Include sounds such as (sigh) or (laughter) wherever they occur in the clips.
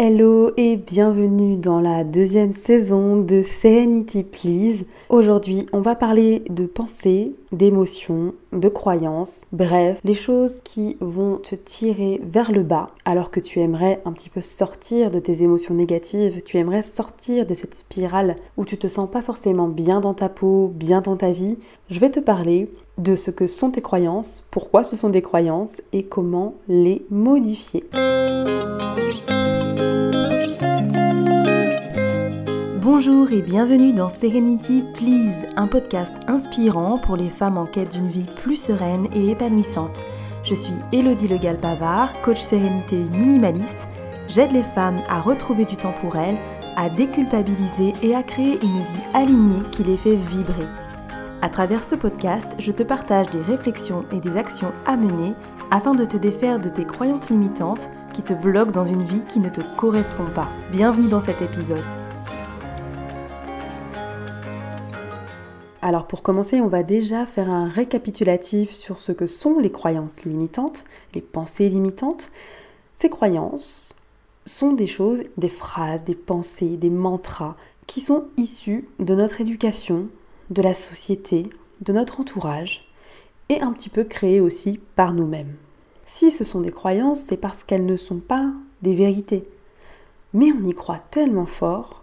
Hello et bienvenue dans la deuxième saison de Serenity Please. Aujourd'hui, on va parler de pensée, d'émotions, de croyances, bref, les choses qui vont te tirer vers le bas alors que tu aimerais un petit peu sortir de tes émotions négatives, tu aimerais sortir de cette spirale où tu te sens pas forcément bien dans ta peau, bien dans ta vie. Je vais te parler de ce que sont tes croyances, pourquoi ce sont des croyances et comment les modifier. Bonjour et bienvenue dans Serenity Please, un podcast inspirant pour les femmes en quête d'une vie plus sereine et épanouissante. Je suis Elodie Legal Pavard, coach sérénité minimaliste. J'aide les femmes à retrouver du temps pour elles, à déculpabiliser et à créer une vie alignée qui les fait vibrer. À travers ce podcast, je te partage des réflexions et des actions à mener afin de te défaire de tes croyances limitantes qui te bloquent dans une vie qui ne te correspond pas. Bienvenue dans cet épisode. Alors pour commencer, on va déjà faire un récapitulatif sur ce que sont les croyances limitantes, les pensées limitantes. Ces croyances sont des choses, des phrases, des pensées, des mantras qui sont issus de notre éducation, de la société, de notre entourage et un petit peu créées aussi par nous-mêmes. Si ce sont des croyances, c'est parce qu'elles ne sont pas des vérités. Mais on y croit tellement fort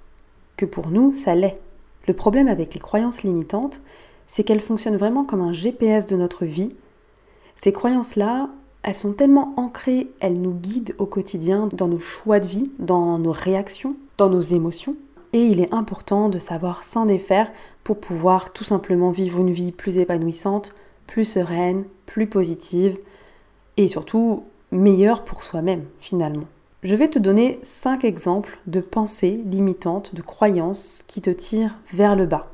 que pour nous, ça l'est. Le problème avec les croyances limitantes, c'est qu'elles fonctionnent vraiment comme un GPS de notre vie. Ces croyances-là, elles sont tellement ancrées, elles nous guident au quotidien dans nos choix de vie, dans nos réactions, dans nos émotions. Et il est important de savoir s'en défaire pour pouvoir tout simplement vivre une vie plus épanouissante, plus sereine, plus positive et surtout meilleure pour soi-même finalement. Je vais te donner 5 exemples de pensées limitantes, de croyances qui te tirent vers le bas.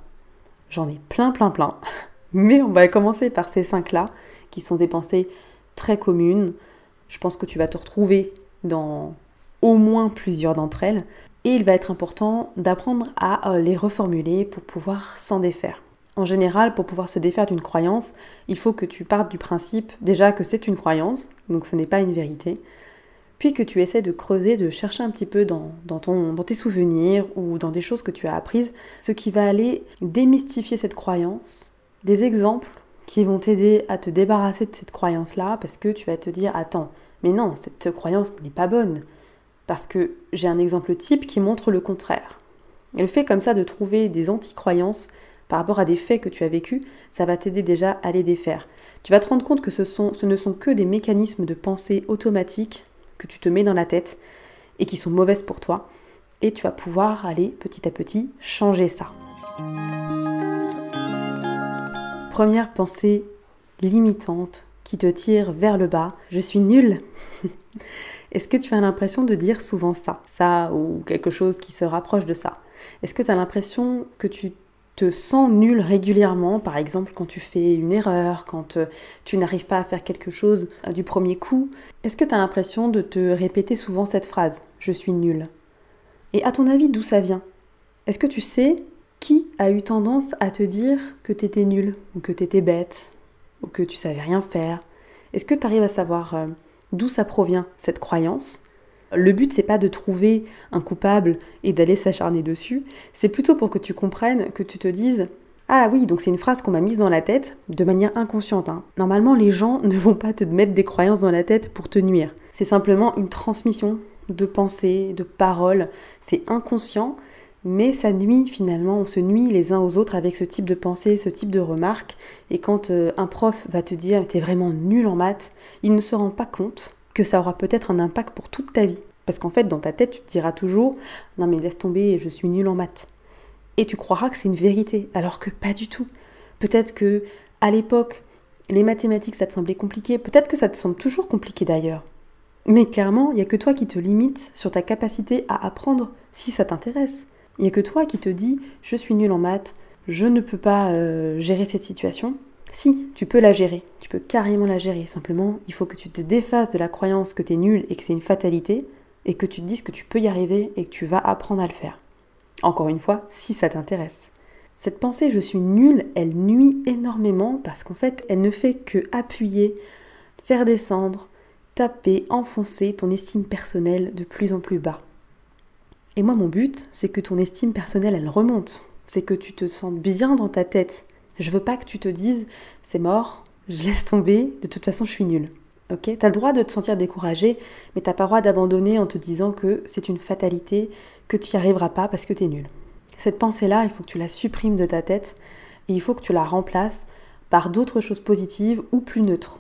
J'en ai plein, plein, plein. (laughs) Mais on va commencer par ces 5-là, qui sont des pensées très communes. Je pense que tu vas te retrouver dans au moins plusieurs d'entre elles. Et il va être important d'apprendre à euh, les reformuler pour pouvoir s'en défaire. En général, pour pouvoir se défaire d'une croyance, il faut que tu partes du principe déjà que c'est une croyance, donc ce n'est pas une vérité, puis que tu essaies de creuser, de chercher un petit peu dans, ton, dans tes souvenirs ou dans des choses que tu as apprises, ce qui va aller démystifier cette croyance, des exemples qui vont t'aider à te débarrasser de cette croyance-là, parce que tu vas te dire, attends, mais non, cette croyance n'est pas bonne, parce que j'ai un exemple type qui montre le contraire. Et le fait comme ça de trouver des anti-croyances par rapport à des faits que tu as vécus, ça va t'aider déjà à les défaire. Tu vas te rendre compte que ce, ce ne sont que des mécanismes de pensée automatiques que tu te mets dans la tête et qui sont mauvaises pour toi. Et tu vas pouvoir aller petit à petit changer ça. Première pensée limitante qui te tire vers le bas, je suis nulle. (laughs) Est-ce que tu as l'impression de dire souvent ça, ça ou quelque chose qui se rapproche de ça? Est-ce que tu as l'impression que tu te sens nul régulièrement, par exemple quand tu fais une erreur, quand euh, tu n'arrives pas à faire quelque chose euh, du premier coup, est-ce que tu as l'impression de te répéter souvent cette phrase Je suis nul Et à ton avis, d'où ça vient? Est-ce que tu sais qui a eu tendance à te dire que tu étais nul, ou que tu étais bête, ou que tu savais rien faire? Est-ce que tu arrives à savoir euh, d'où ça provient, cette croyance? Le but, c'est pas de trouver un coupable et d'aller s'acharner dessus, c'est plutôt pour que tu comprennes, que tu te dises ah oui, donc c'est une phrase qu'on m'a mise dans la tête de manière inconsciente. Hein. Normalement, les gens (laughs) ne vont pas te mettre des croyances dans la tête pour te nuire. C'est simplement une transmission de pensées, de paroles. C'est inconscient, mais ça nuit finalement. On se nuit les uns aux autres avec ce type de pensée, ce type de remarques. Et quand euh, un prof va te dire t'es vraiment nul en maths, il ne se rend pas compte que ça aura peut-être un impact pour toute ta vie. Parce qu'en fait, dans ta tête, tu te diras toujours Non, mais laisse tomber, je suis nul en maths. Et tu croiras que c'est une vérité, alors que pas du tout. Peut-être que à l'époque, les mathématiques, ça te semblait compliqué. Peut-être que ça te semble toujours compliqué d'ailleurs. Mais clairement, il n'y a que toi qui te limites sur ta capacité à apprendre si ça t'intéresse. Il n'y a que toi qui te dis Je suis nul en maths, je ne peux pas euh, gérer cette situation. Si, tu peux la gérer, tu peux carrément la gérer. Simplement, il faut que tu te défasses de la croyance que tu es nul et que c'est une fatalité, et que tu te dises que tu peux y arriver et que tu vas apprendre à le faire. Encore une fois, si ça t'intéresse. Cette pensée je suis nul, elle nuit énormément parce qu'en fait, elle ne fait que appuyer, faire descendre, taper, enfoncer ton estime personnelle de plus en plus bas. Et moi, mon but, c'est que ton estime personnelle, elle remonte. C'est que tu te sens bien dans ta tête. Je veux pas que tu te dises, c'est mort, je laisse tomber, de toute façon, je suis nulle. Ok? T'as le droit de te sentir découragé, mais t'as pas le droit d'abandonner en te disant que c'est une fatalité, que tu n'y arriveras pas parce que tu es nul. Cette pensée-là, il faut que tu la supprimes de ta tête et il faut que tu la remplaces par d'autres choses positives ou plus neutres.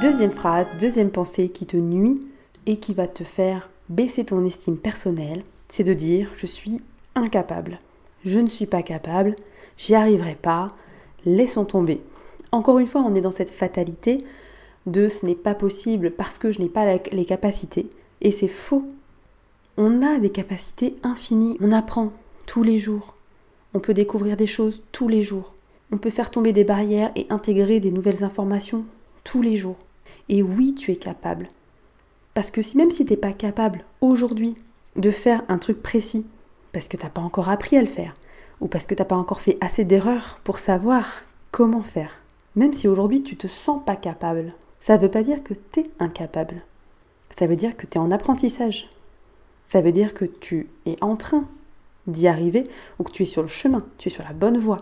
Deuxième phrase, deuxième pensée qui te nuit et qui va te faire baisser ton estime personnelle, c'est de dire je suis incapable. Je ne suis pas capable, j'y arriverai pas, laissons tomber. Encore une fois, on est dans cette fatalité de ce n'est pas possible parce que je n'ai pas les capacités. Et c'est faux. On a des capacités infinies. On apprend tous les jours. On peut découvrir des choses tous les jours. On peut faire tomber des barrières et intégrer des nouvelles informations tous les jours. Et oui, tu es capable. Parce que si même si tu n'es pas capable aujourd'hui de faire un truc précis, parce que tu n'as pas encore appris à le faire, ou parce que tu n'as pas encore fait assez d'erreurs pour savoir comment faire, même si aujourd'hui tu te sens pas capable, ça veut pas dire que tu es incapable. Ça veut dire que tu es en apprentissage. Ça veut dire que tu es en train d'y arriver ou que tu es sur le chemin, tu es sur la bonne voie.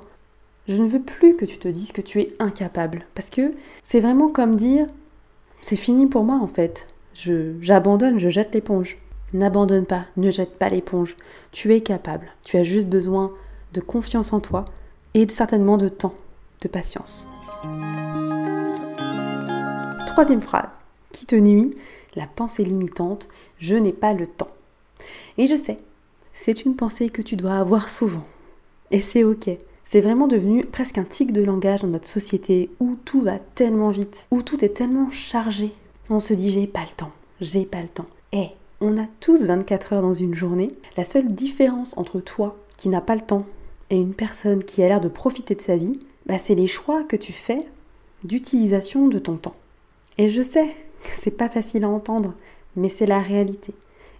Je ne veux plus que tu te dises que tu es incapable parce que c'est vraiment comme dire c'est fini pour moi en fait. Je j'abandonne, je jette l'éponge. N'abandonne pas, ne jette pas l'éponge. Tu es capable. Tu as juste besoin de confiance en toi et certainement de temps, de patience. Troisième phrase qui te nuit, la pensée limitante, je n'ai pas le temps. Et je sais, c'est une pensée que tu dois avoir souvent. Et c'est ok. C'est vraiment devenu presque un tic de langage dans notre société où tout va tellement vite, où tout est tellement chargé. On se dit j'ai pas le temps, j'ai pas le temps. Eh, on a tous 24 heures dans une journée. La seule différence entre toi qui n'a pas le temps et une personne qui a l'air de profiter de sa vie, bah, c'est les choix que tu fais d'utilisation de ton temps. Et je sais que c'est pas facile à entendre, mais c'est la réalité.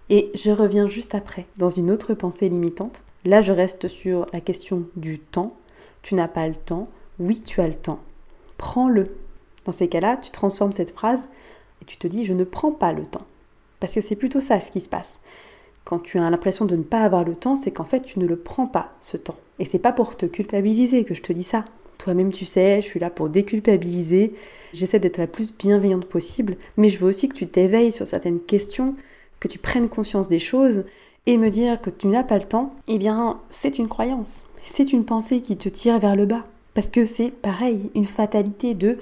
Et je reviens juste après dans une autre pensée limitante. Là, je reste sur la question du temps. Tu n'as pas le temps. Oui, tu as le temps. Prends-le. Dans ces cas-là, tu transformes cette phrase et tu te dis je ne prends pas le temps. Parce que c'est plutôt ça ce qui se passe. Quand tu as l'impression de ne pas avoir le temps, c'est qu'en fait tu ne le prends pas ce temps. Et c'est pas pour te culpabiliser que je te dis ça. Toi-même tu sais, je suis là pour déculpabiliser. J'essaie d'être la plus bienveillante possible, mais je veux aussi que tu t'éveilles sur certaines questions, que tu prennes conscience des choses et me dire que tu n'as pas le temps, eh bien, c'est une croyance. C'est une pensée qui te tire vers le bas. Parce que c'est pareil, une fatalité de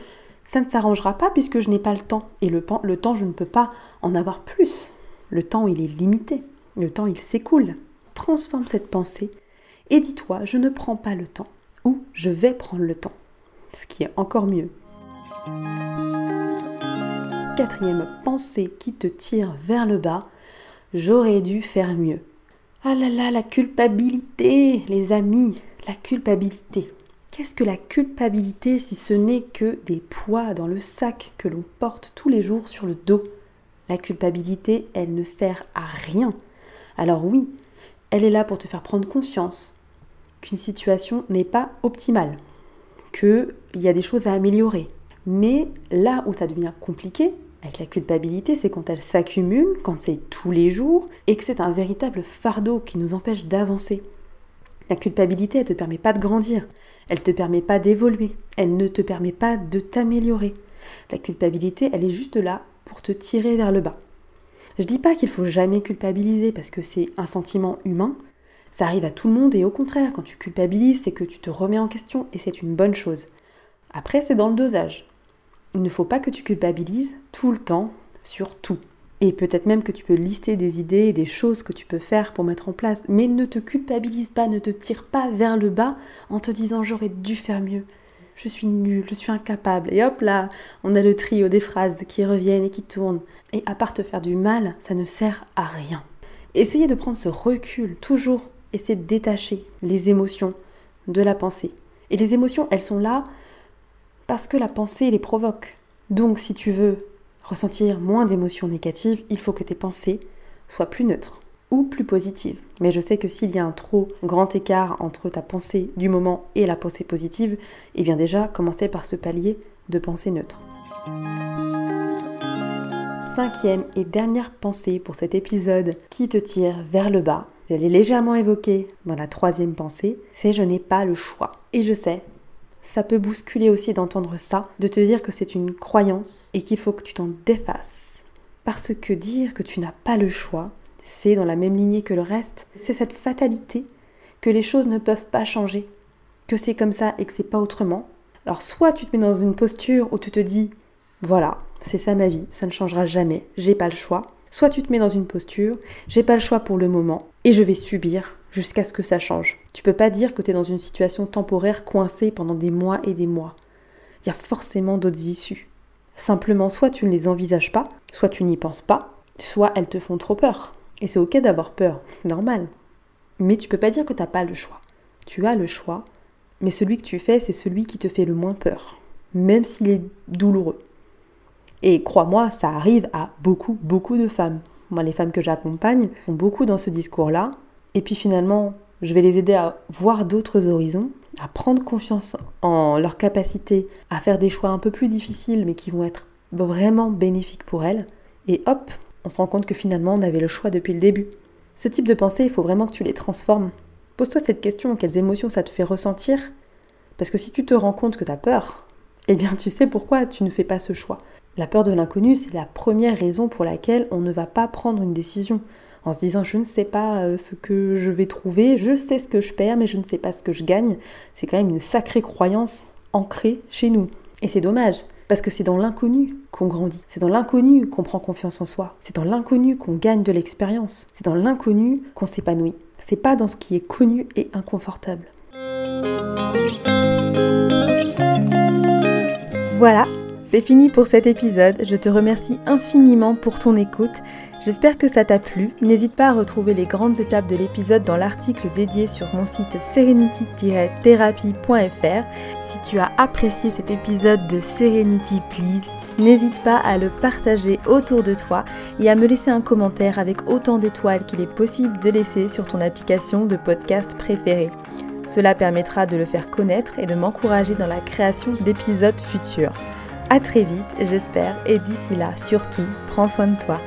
ça ne s'arrangera pas puisque je n'ai pas le temps. Et le, temps, je ne peux pas en avoir plus. Le temps, il est limité. Le temps, il s'écoule. Transforme cette pensée et dis-toi, je ne prends pas le temps ou je vais prendre le temps. Ce qui est encore mieux. Quatrième pensée qui te tire vers le bas, j'aurais dû faire mieux. Ah là là, la culpabilité, les amis, la culpabilité. Qu'est-ce que la culpabilité si ce n'est que des poids dans le sac que l'on porte tous les jours sur le dos? La culpabilité, elle ne sert à rien. Alors oui, elle est là pour te faire prendre conscience qu'une situation n'est pas optimale, qu'il y a des choses à améliorer. Mais là où ça devient compliqué, avec la culpabilité, c'est quand elle s'accumule, quand c'est tous les jours, et que c'est un véritable fardeau qui nous empêche d'avancer. La culpabilité, elle ne te permet pas de grandir, elle ne te permet pas d'évoluer, elle ne te permet pas de t'améliorer. La culpabilité, elle est juste là pour te tirer vers le bas. Je dis pas qu'il faut jamais culpabiliser parce que c'est un sentiment humain, ça arrive à tout le monde et au contraire, quand tu culpabilises, c'est que tu te remets en question et c'est une bonne chose. Après, c'est dans le dosage. Il ne faut pas que tu culpabilises tout le temps sur tout. Et peut-être même que tu peux lister des idées des choses que tu peux faire pour mettre en place. Mais ne te culpabilise pas, ne te tire pas vers le bas en te disant j'aurais dû faire mieux. Je suis nul, je suis incapable. Et hop là, on a le trio des phrases qui reviennent et qui tournent. Et à part te faire du mal, ça ne sert à rien. Essayez de prendre ce recul toujours et c'est détacher les émotions de la pensée. Et les émotions, elles sont là parce que la pensée les provoque. Donc si tu veux ressentir moins d'émotions négatives, il faut que tes pensées soient plus neutres ou plus positives. Mais je sais que s'il y a un trop grand écart entre ta pensée du moment et la pensée positive, eh bien déjà, commencer par ce palier de pensée neutre. cinquième et dernière pensée pour cet épisode qui te tire vers le bas, je l'ai légèrement évoqué dans la troisième pensée, c'est je n'ai pas le choix. Et je sais, ça peut bousculer aussi d'entendre ça, de te dire que c'est une croyance et qu'il faut que tu t'en défasses. Parce que dire que tu n'as pas le choix, c'est dans la même lignée que le reste, c'est cette fatalité que les choses ne peuvent pas changer, que c'est comme ça et que c'est pas autrement. Alors soit tu te mets dans une posture où tu te dis voilà, c'est ça ma vie, ça ne changera jamais, j'ai pas le choix. Soit tu te mets dans une posture, j'ai pas le choix pour le moment et je vais subir jusqu'à ce que ça change. Tu peux pas dire que tu es dans une situation temporaire coincée pendant des mois et des mois. Il y a forcément d'autres issues. Simplement, soit tu ne les envisages pas, soit tu n'y penses pas, soit elles te font trop peur. Et c'est ok d'avoir peur, normal. Mais tu peux pas dire que tu n'as pas le choix. Tu as le choix, mais celui que tu fais, c'est celui qui te fait le moins peur, même s'il est douloureux. Et crois-moi, ça arrive à beaucoup, beaucoup de femmes. Moi, les femmes que j'accompagne sont beaucoup dans ce discours-là. Et puis finalement, je vais les aider à voir d'autres horizons, à prendre confiance en leur capacité à faire des choix un peu plus difficiles, mais qui vont être vraiment bénéfiques pour elles. Et hop, on se rend compte que finalement, on avait le choix depuis le début. Ce type de pensée, il faut vraiment que tu les transformes. Pose-toi cette question, quelles émotions ça te fait ressentir? Parce que si tu te rends compte que tu as peur, eh bien tu sais pourquoi tu ne fais pas ce choix. La peur de l'inconnu, c'est la première raison pour laquelle on ne va pas prendre une décision. En se disant je ne sais pas euh, ce que je vais trouver, je sais ce que je perds, mais je ne sais pas ce que je gagne. C'est quand même une sacrée croyance ancrée chez nous. Et c'est dommage, parce que c'est dans l'inconnu qu'on grandit. C'est dans l'inconnu qu'on prend confiance en soi. C'est dans l'inconnu qu'on gagne de l'expérience. C'est dans l'inconnu qu'on s'épanouit. C'est pas dans ce qui est connu et inconfortable. Voilà, c'est fini pour cet épisode, je te remercie infiniment pour ton écoute. J'espère que ça t'a plu. N'hésite pas à retrouver les grandes étapes de l'épisode dans l'article dédié sur mon site serenity-therapy.fr. Si tu as apprécié cet épisode de Serenity Please, n'hésite pas à le partager autour de toi et à me laisser un commentaire avec autant d'étoiles qu'il est possible de laisser sur ton application de podcast préférée. Cela permettra de le faire connaître et de m'encourager dans la création d'épisodes futurs. A très vite, j'espère, et d'ici là, surtout, prends soin de toi.